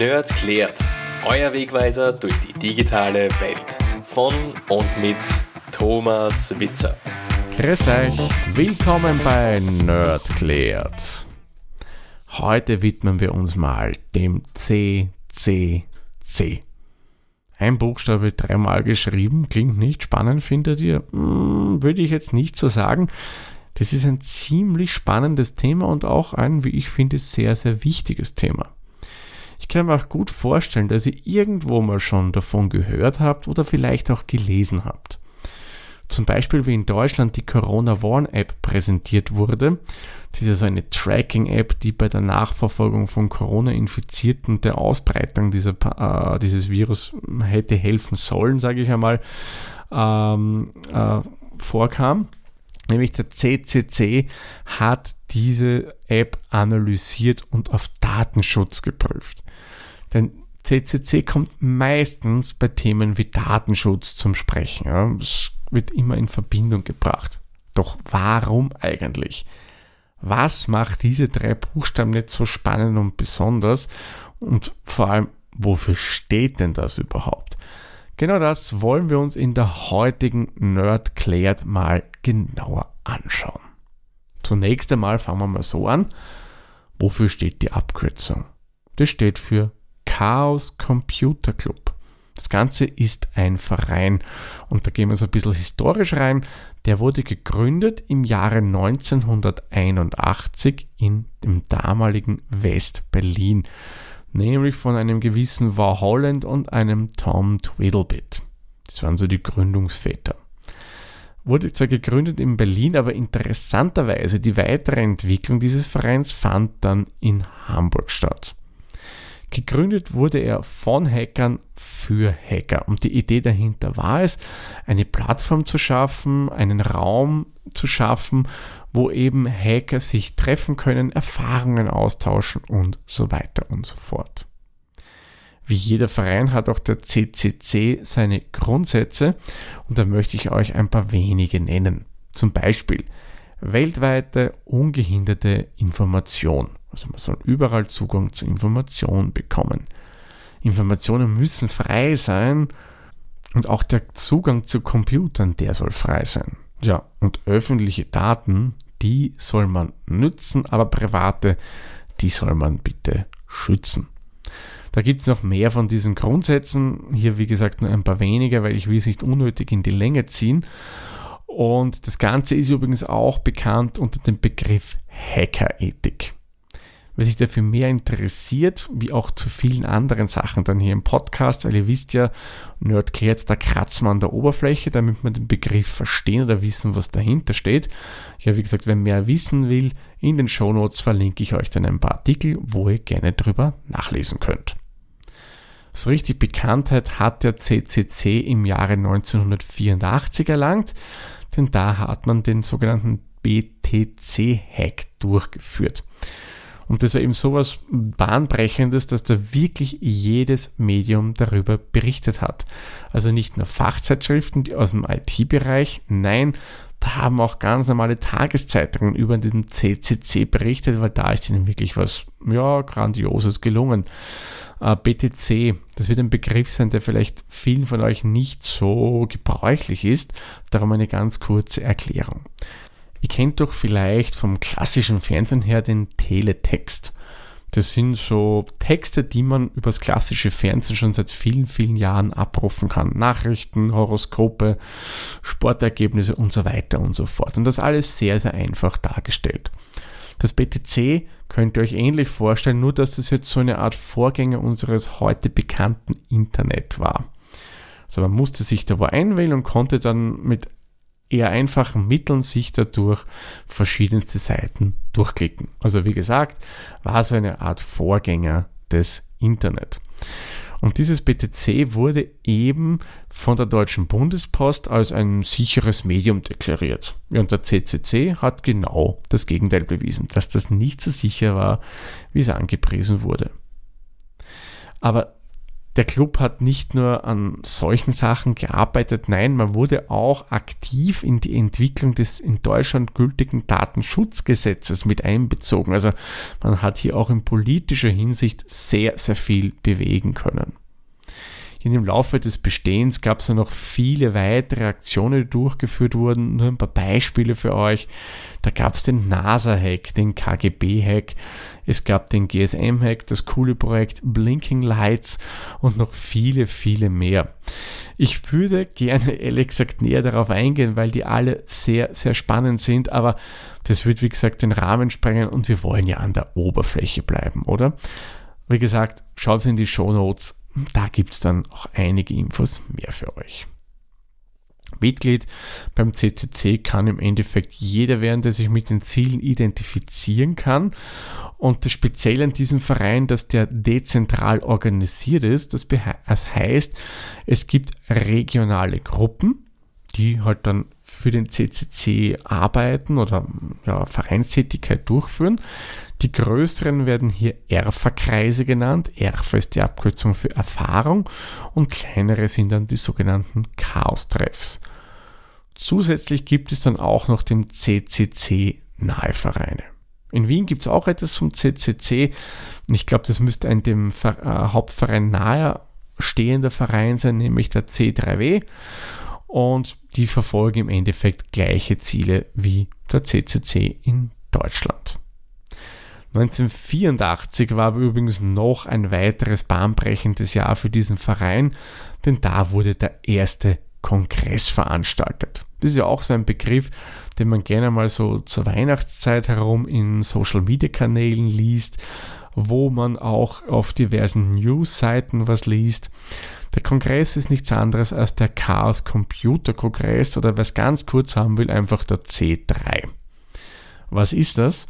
Nerd klärt. Euer Wegweiser durch die digitale Welt. Von und mit Thomas Witzer. Grüß euch, willkommen bei Nerd klärt. Heute widmen wir uns mal dem CCC. Ein Buchstabe dreimal geschrieben, klingt nicht spannend, findet ihr? Hm, würde ich jetzt nicht so sagen. Das ist ein ziemlich spannendes Thema und auch ein, wie ich finde, sehr, sehr wichtiges Thema. Ich kann mir auch gut vorstellen, dass ihr irgendwo mal schon davon gehört habt oder vielleicht auch gelesen habt. Zum Beispiel wie in Deutschland die Corona Warn App präsentiert wurde. Das ist so eine Tracking-App, die bei der Nachverfolgung von Corona-Infizierten der Ausbreitung dieser, äh, dieses Virus hätte helfen sollen, sage ich einmal, ähm, äh, vorkam. Nämlich der CCC hat diese App analysiert und auf Datenschutz geprüft. Denn CCC kommt meistens bei Themen wie Datenschutz zum Sprechen. Es wird immer in Verbindung gebracht. Doch warum eigentlich? Was macht diese drei Buchstaben nicht so spannend und besonders? Und vor allem, wofür steht denn das überhaupt? Genau das wollen wir uns in der heutigen Nerd klärt mal genauer anschauen. Zunächst einmal fangen wir mal so an. Wofür steht die Abkürzung? Das steht für Chaos Computer Club. Das Ganze ist ein Verein und da gehen wir so ein bisschen historisch rein. Der wurde gegründet im Jahre 1981 in dem damaligen West-Berlin, nämlich von einem gewissen War Holland und einem Tom Tweedledit. Das waren so die Gründungsväter. Wurde zwar gegründet in Berlin, aber interessanterweise die weitere Entwicklung dieses Vereins fand dann in Hamburg statt. Gegründet wurde er von Hackern für Hacker. Und die Idee dahinter war es, eine Plattform zu schaffen, einen Raum zu schaffen, wo eben Hacker sich treffen können, Erfahrungen austauschen und so weiter und so fort. Wie jeder Verein hat auch der CCC seine Grundsätze und da möchte ich euch ein paar wenige nennen. Zum Beispiel weltweite ungehinderte Information. Also man soll überall Zugang zu Informationen bekommen. Informationen müssen frei sein und auch der Zugang zu Computern, der soll frei sein. Ja, und öffentliche Daten, die soll man nützen, aber private, die soll man bitte schützen. Da gibt es noch mehr von diesen Grundsätzen. Hier, wie gesagt, nur ein paar weniger, weil ich will es nicht unnötig in die Länge ziehen. Und das Ganze ist übrigens auch bekannt unter dem Begriff Hackerethik. Wer sich dafür mehr interessiert, wie auch zu vielen anderen Sachen dann hier im Podcast, weil ihr wisst ja, Nerd klärt, da kratzt man an der Oberfläche, damit man den Begriff verstehen oder wissen, was dahinter steht. Ja, wie gesagt, wer mehr wissen will, in den Shownotes verlinke ich euch dann ein paar Artikel, wo ihr gerne drüber nachlesen könnt. So richtig Bekanntheit hat der CCC im Jahre 1984 erlangt, denn da hat man den sogenannten BTC-Hack durchgeführt. Und das war eben sowas Bahnbrechendes, dass da wirklich jedes Medium darüber berichtet hat. Also nicht nur Fachzeitschriften aus dem IT-Bereich, nein, da haben auch ganz normale Tageszeitungen über den CCC berichtet, weil da ist ihnen wirklich was, ja, Grandioses gelungen. Äh, BTC, das wird ein Begriff sein, der vielleicht vielen von euch nicht so gebräuchlich ist, darum eine ganz kurze Erklärung. Ihr kennt doch vielleicht vom klassischen Fernsehen her den Teletext. Das sind so Texte, die man übers klassische Fernsehen schon seit vielen, vielen Jahren abrufen kann. Nachrichten, Horoskope, Sportergebnisse und so weiter und so fort. Und das alles sehr, sehr einfach dargestellt. Das BTC könnt ihr euch ähnlich vorstellen, nur dass das jetzt so eine Art Vorgänger unseres heute bekannten Internet war. Also man musste sich da wo einwählen und konnte dann mit eher einfachen Mitteln sich dadurch verschiedenste Seiten durchklicken. Also wie gesagt, war so eine Art Vorgänger des Internet. Und dieses BTC wurde eben von der Deutschen Bundespost als ein sicheres Medium deklariert. Und der CCC hat genau das Gegenteil bewiesen, dass das nicht so sicher war, wie es angepriesen wurde. Aber der Club hat nicht nur an solchen Sachen gearbeitet, nein, man wurde auch aktiv in die Entwicklung des in Deutschland gültigen Datenschutzgesetzes mit einbezogen. Also man hat hier auch in politischer Hinsicht sehr, sehr viel bewegen können. In dem Laufe des Bestehens gab es ja noch viele weitere Aktionen, die durchgeführt wurden. Nur ein paar Beispiele für euch. Da gab es den NASA-Hack, den KGB-Hack, es gab den GSM-Hack, das coole Projekt Blinking Lights und noch viele, viele mehr. Ich würde gerne ehrlich gesagt näher darauf eingehen, weil die alle sehr, sehr spannend sind, aber das wird wie gesagt den Rahmen sprengen und wir wollen ja an der Oberfläche bleiben, oder? Wie gesagt, schaut in die Show Notes da gibt es dann auch einige Infos mehr für euch. Mitglied beim CCC kann im Endeffekt jeder werden, der sich mit den Zielen identifizieren kann. Und das Spezielle an diesem Verein, dass der dezentral organisiert ist, das, heißt, es gibt regionale Gruppen, die halt dann für den CCC arbeiten oder ja, Vereinstätigkeit durchführen. Die größeren werden hier ERFA-Kreise genannt. ERFA ist die Abkürzung für Erfahrung und kleinere sind dann die sogenannten Chaos-Treffs. Zusätzlich gibt es dann auch noch den CCC Nahevereine. In Wien gibt es auch etwas vom CCC. Ich glaube, das müsste ein dem Ver äh, Hauptverein nahe stehender Verein sein, nämlich der C3W. Und die verfolgen im Endeffekt gleiche Ziele wie der CCC in Deutschland. 1984 war übrigens noch ein weiteres bahnbrechendes Jahr für diesen Verein, denn da wurde der erste Kongress veranstaltet. Das ist ja auch so ein Begriff, den man gerne mal so zur Weihnachtszeit herum in Social Media Kanälen liest, wo man auch auf diversen News-Seiten was liest. Der Kongress ist nichts anderes als der Chaos Computer Kongress oder wer es ganz kurz haben will, einfach der C3. Was ist das?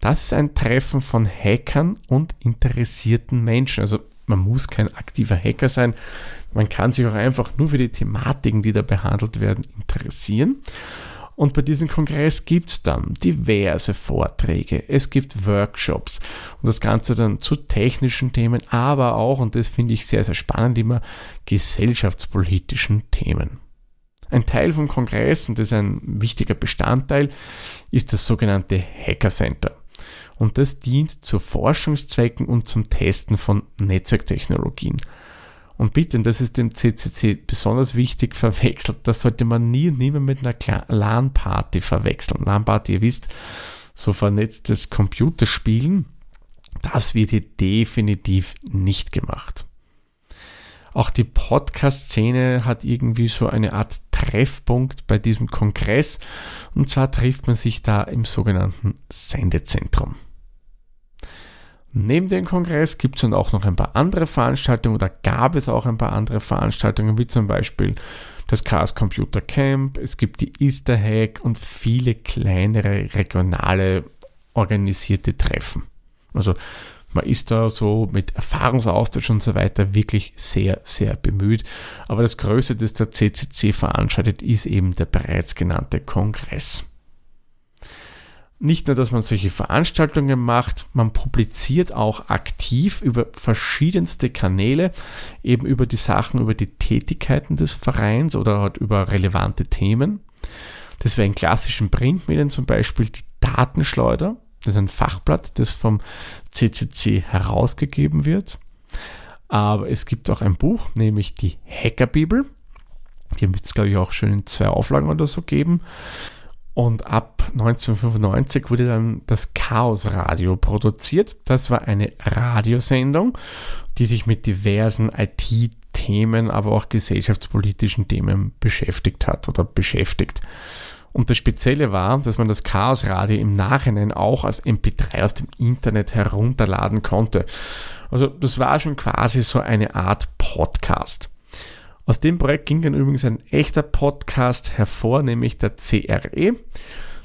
Das ist ein Treffen von Hackern und interessierten Menschen. Also man muss kein aktiver Hacker sein. Man kann sich auch einfach nur für die Thematiken, die da behandelt werden, interessieren. Und bei diesem Kongress gibt es dann diverse Vorträge, es gibt Workshops und das Ganze dann zu technischen Themen, aber auch, und das finde ich sehr, sehr spannend, immer gesellschaftspolitischen Themen. Ein Teil vom Kongress, und das ist ein wichtiger Bestandteil, ist das sogenannte Hacker Center und das dient zu Forschungszwecken und zum Testen von Netzwerktechnologien. Und bitte, und das ist dem CCC besonders wichtig, verwechselt, das sollte man nie und nimmer mit einer LAN-Party verwechseln. LAN-Party, ihr wisst, so vernetztes Computerspielen, das wird hier definitiv nicht gemacht. Auch die Podcast-Szene hat irgendwie so eine Art Treffpunkt bei diesem Kongress. Und zwar trifft man sich da im sogenannten Sendezentrum. Neben dem Kongress gibt es dann auch noch ein paar andere Veranstaltungen oder gab es auch ein paar andere Veranstaltungen, wie zum Beispiel das Chaos Computer Camp, es gibt die Easter Hack und viele kleinere regionale organisierte Treffen. Also man ist da so mit Erfahrungsaustausch und so weiter wirklich sehr, sehr bemüht. Aber das Größte, das der CCC veranstaltet, ist eben der bereits genannte Kongress. Nicht nur, dass man solche Veranstaltungen macht, man publiziert auch aktiv über verschiedenste Kanäle, eben über die Sachen, über die Tätigkeiten des Vereins oder halt über relevante Themen. Das wäre in klassischen Printmedien zum Beispiel die Datenschleuder. Das ist ein Fachblatt, das vom CCC herausgegeben wird. Aber es gibt auch ein Buch, nämlich die Hackerbibel. Die wird es, glaube ich, auch schon in zwei Auflagen oder so geben. Und ab 1995 wurde dann das Chaos Radio produziert. Das war eine Radiosendung, die sich mit diversen IT-Themen, aber auch gesellschaftspolitischen Themen beschäftigt hat oder beschäftigt. Und das Spezielle war, dass man das Chaos Radio im Nachhinein auch als MP3 aus dem Internet herunterladen konnte. Also das war schon quasi so eine Art Podcast. Aus dem Projekt ging dann übrigens ein echter Podcast hervor, nämlich der CRE.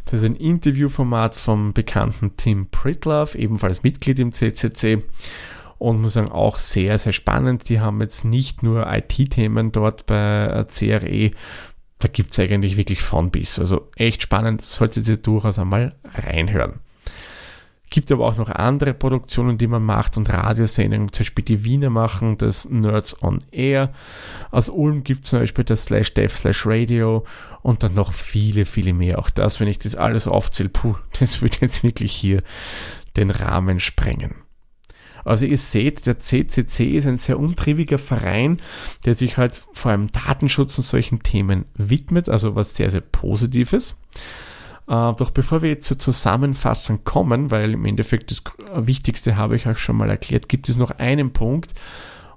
Das ist ein Interviewformat vom bekannten Tim Pritlove, ebenfalls Mitglied im CCC. Und muss sagen, auch sehr, sehr spannend. Die haben jetzt nicht nur IT-Themen dort bei CRE, da gibt es eigentlich wirklich von bis. Also echt spannend, solltet ihr durchaus einmal reinhören. Gibt aber auch noch andere Produktionen, die man macht und Radiosendungen, zum Beispiel die Wiener machen das Nerds on Air. Aus Ulm gibt es zum Beispiel das Slash Dev Slash Radio und dann noch viele, viele mehr. Auch das, wenn ich das alles aufzähle, puh, das würde jetzt wirklich hier den Rahmen sprengen. Also ihr seht, der CCC ist ein sehr umtriebiger Verein, der sich halt vor allem Datenschutz und solchen Themen widmet, also was sehr, sehr Positives. Äh, doch bevor wir jetzt zur Zusammenfassung kommen, weil im Endeffekt das Wichtigste habe ich euch schon mal erklärt, gibt es noch einen Punkt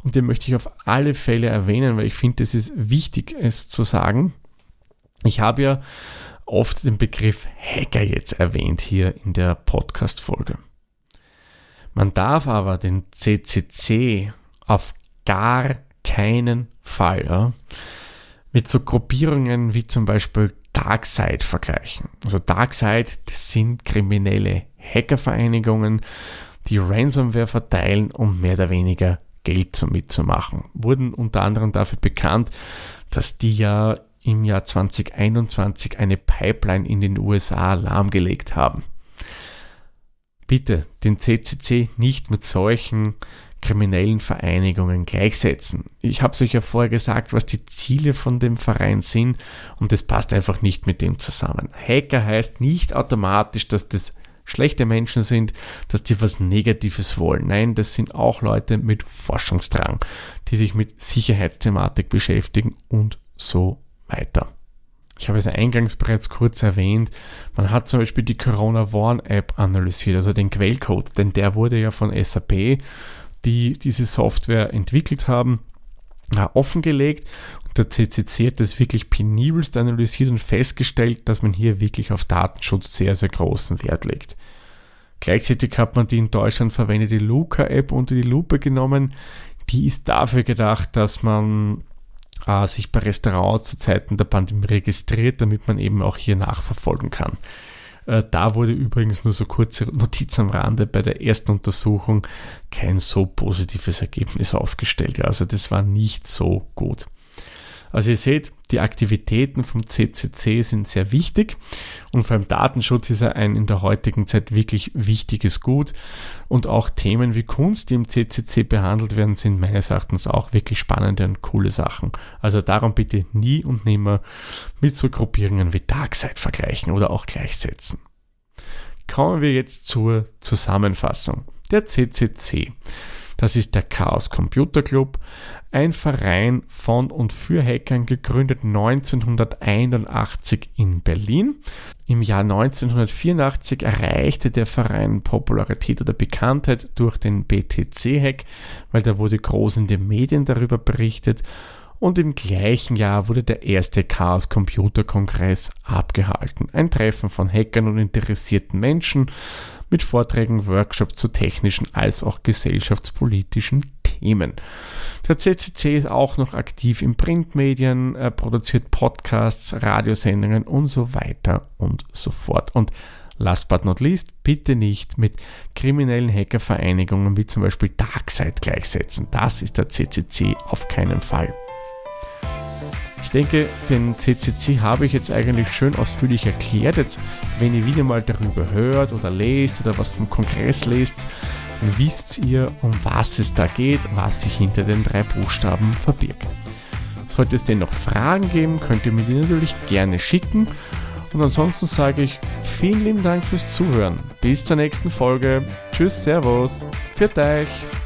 und den möchte ich auf alle Fälle erwähnen, weil ich finde, es ist wichtig, es zu sagen. Ich habe ja oft den Begriff Hacker jetzt erwähnt hier in der Podcast-Folge. Man darf aber den CCC auf gar keinen Fall ja, mit so Gruppierungen wie zum Beispiel Darkseid vergleichen. Also Darkseid, das sind kriminelle Hackervereinigungen, die Ransomware verteilen, um mehr oder weniger Geld mitzumachen. Wurden unter anderem dafür bekannt, dass die ja im Jahr 2021 eine Pipeline in den USA lahmgelegt haben bitte den CCC nicht mit solchen kriminellen Vereinigungen gleichsetzen. Ich habe es euch ja vorher gesagt, was die Ziele von dem Verein sind und das passt einfach nicht mit dem zusammen. Hacker heißt nicht automatisch, dass das schlechte Menschen sind, dass die was Negatives wollen. Nein, das sind auch Leute mit Forschungsdrang, die sich mit Sicherheitsthematik beschäftigen und so weiter. Ich habe es eingangs bereits kurz erwähnt, man hat zum Beispiel die Corona Warn App analysiert, also den Quellcode, denn der wurde ja von SAP, die diese Software entwickelt haben, offengelegt und der CCC hat das wirklich penibelst analysiert und festgestellt, dass man hier wirklich auf Datenschutz sehr, sehr großen Wert legt. Gleichzeitig hat man die in Deutschland verwendete Luca-App unter die Lupe genommen. Die ist dafür gedacht, dass man äh, sich bei Restaurants zu Zeiten der Pandemie registriert, damit man eben auch hier nachverfolgen kann. Äh, da wurde übrigens nur so kurze Notiz am Rande bei der ersten Untersuchung kein so positives Ergebnis ausgestellt. Ja, also das war nicht so gut. Also ihr seht, die Aktivitäten vom CCC sind sehr wichtig und vor allem Datenschutz ist ja ein in der heutigen Zeit wirklich wichtiges Gut und auch Themen wie Kunst, die im CCC behandelt werden, sind meines Erachtens auch wirklich spannende und coole Sachen. Also darum bitte nie und nimmer mit so Gruppierungen wie Darkseid vergleichen oder auch gleichsetzen. Kommen wir jetzt zur Zusammenfassung. Der CCC. Das ist der Chaos Computer Club, ein Verein von und für Hackern, gegründet 1981 in Berlin. Im Jahr 1984 erreichte der Verein Popularität oder Bekanntheit durch den BTC-Hack, weil da wurde groß in den Medien darüber berichtet und im gleichen Jahr wurde der erste Chaos Computer Kongress abgehalten. Ein Treffen von Hackern und interessierten Menschen mit Vorträgen, Workshops zu technischen als auch gesellschaftspolitischen Themen. Der CCC ist auch noch aktiv in Printmedien, er produziert Podcasts, Radiosendungen und so weiter und so fort. Und last but not least, bitte nicht mit kriminellen Hackervereinigungen wie zum Beispiel Darkseid gleichsetzen. Das ist der CCC auf keinen Fall. Ich denke, den CCC habe ich jetzt eigentlich schön ausführlich erklärt. Jetzt, wenn ihr wieder mal darüber hört oder lest oder was vom Kongress lest, wisst ihr, um was es da geht, was sich hinter den drei Buchstaben verbirgt. Sollte es denn noch Fragen geben, könnt ihr mir die natürlich gerne schicken. Und ansonsten sage ich vielen lieben Dank fürs Zuhören. Bis zur nächsten Folge. Tschüss, Servus. Für euch.